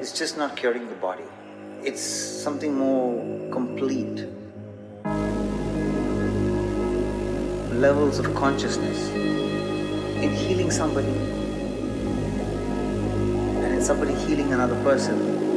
It's just not curing the body. It's something more complete. Levels of consciousness in healing somebody and in somebody healing another person.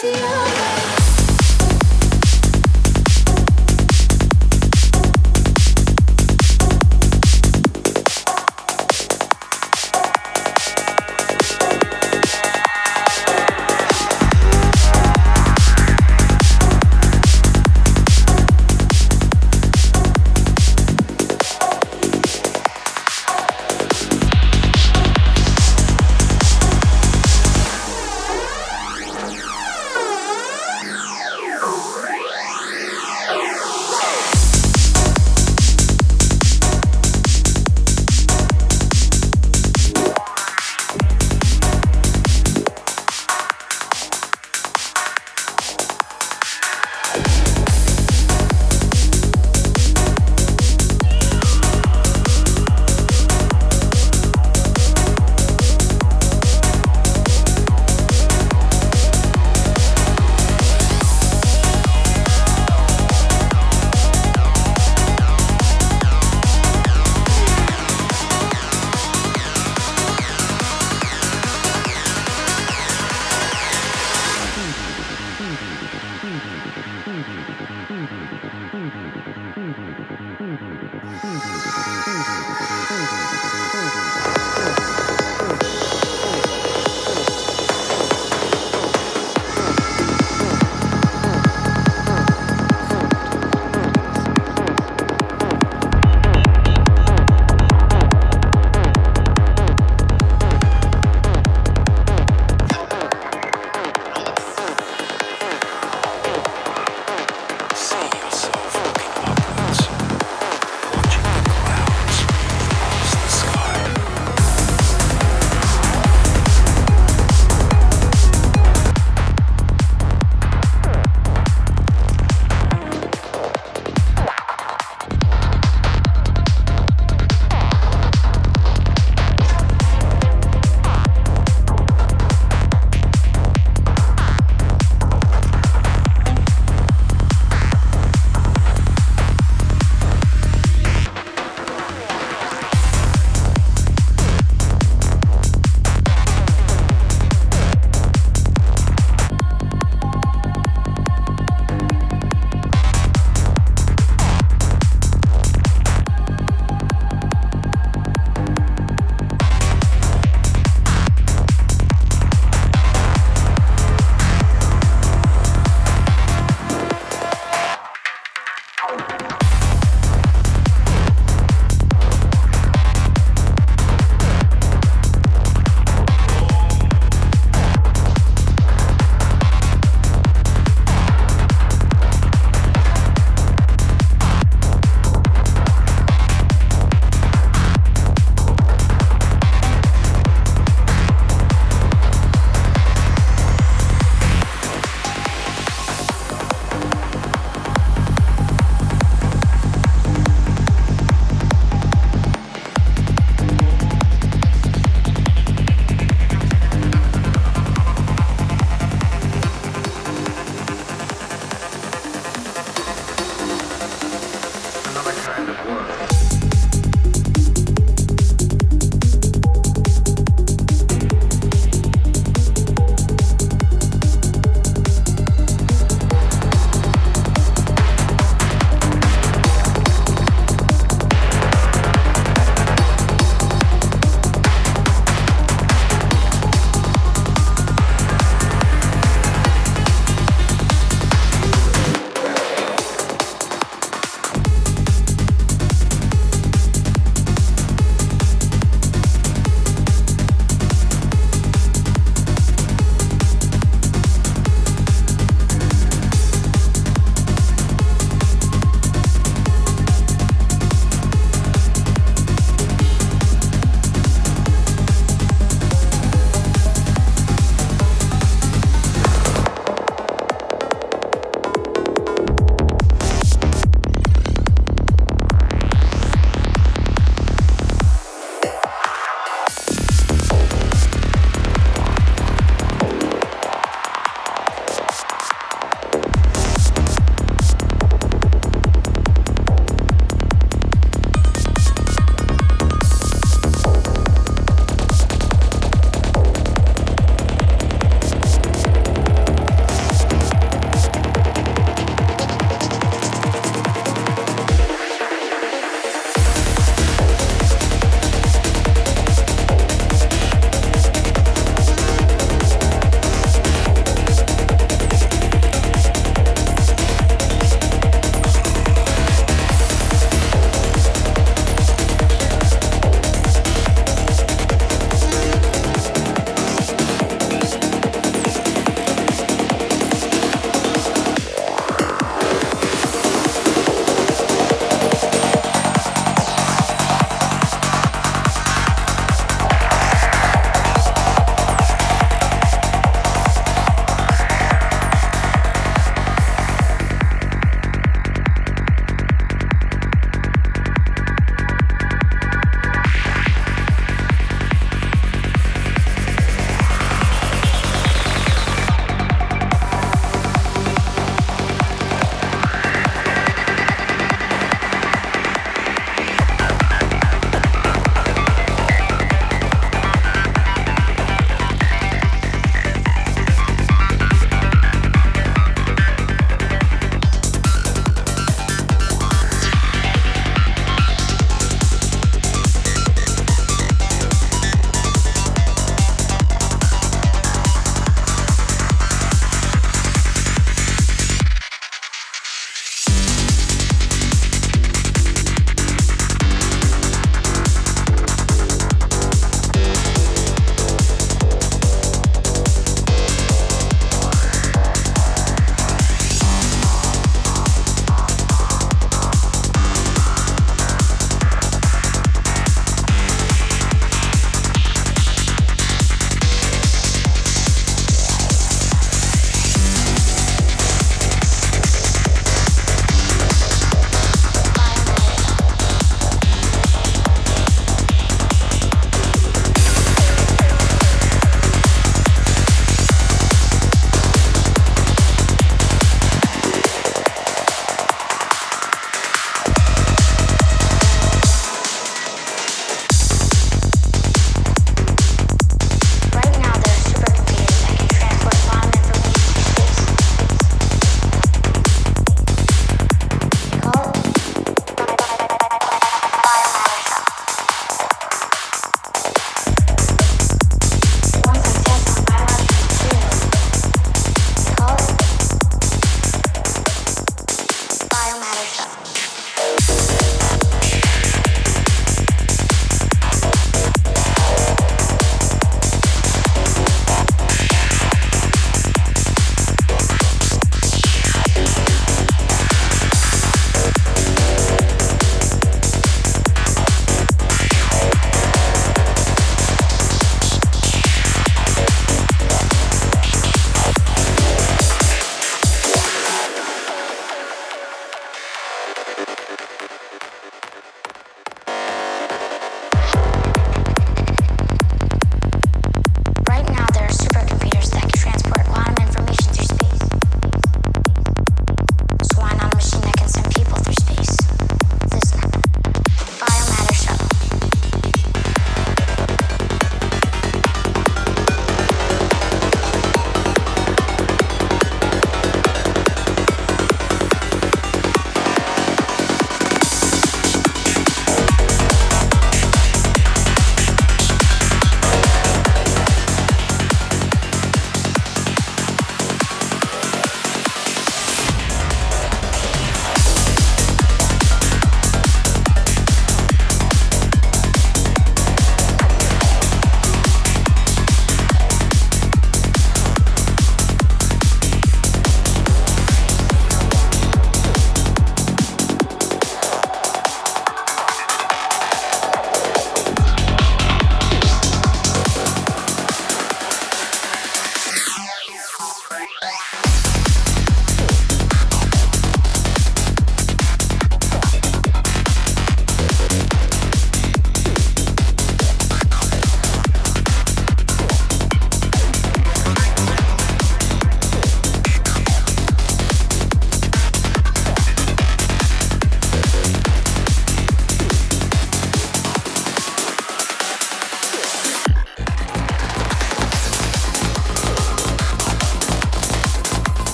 see you.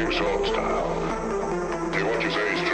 same sharp style. Hey, what you say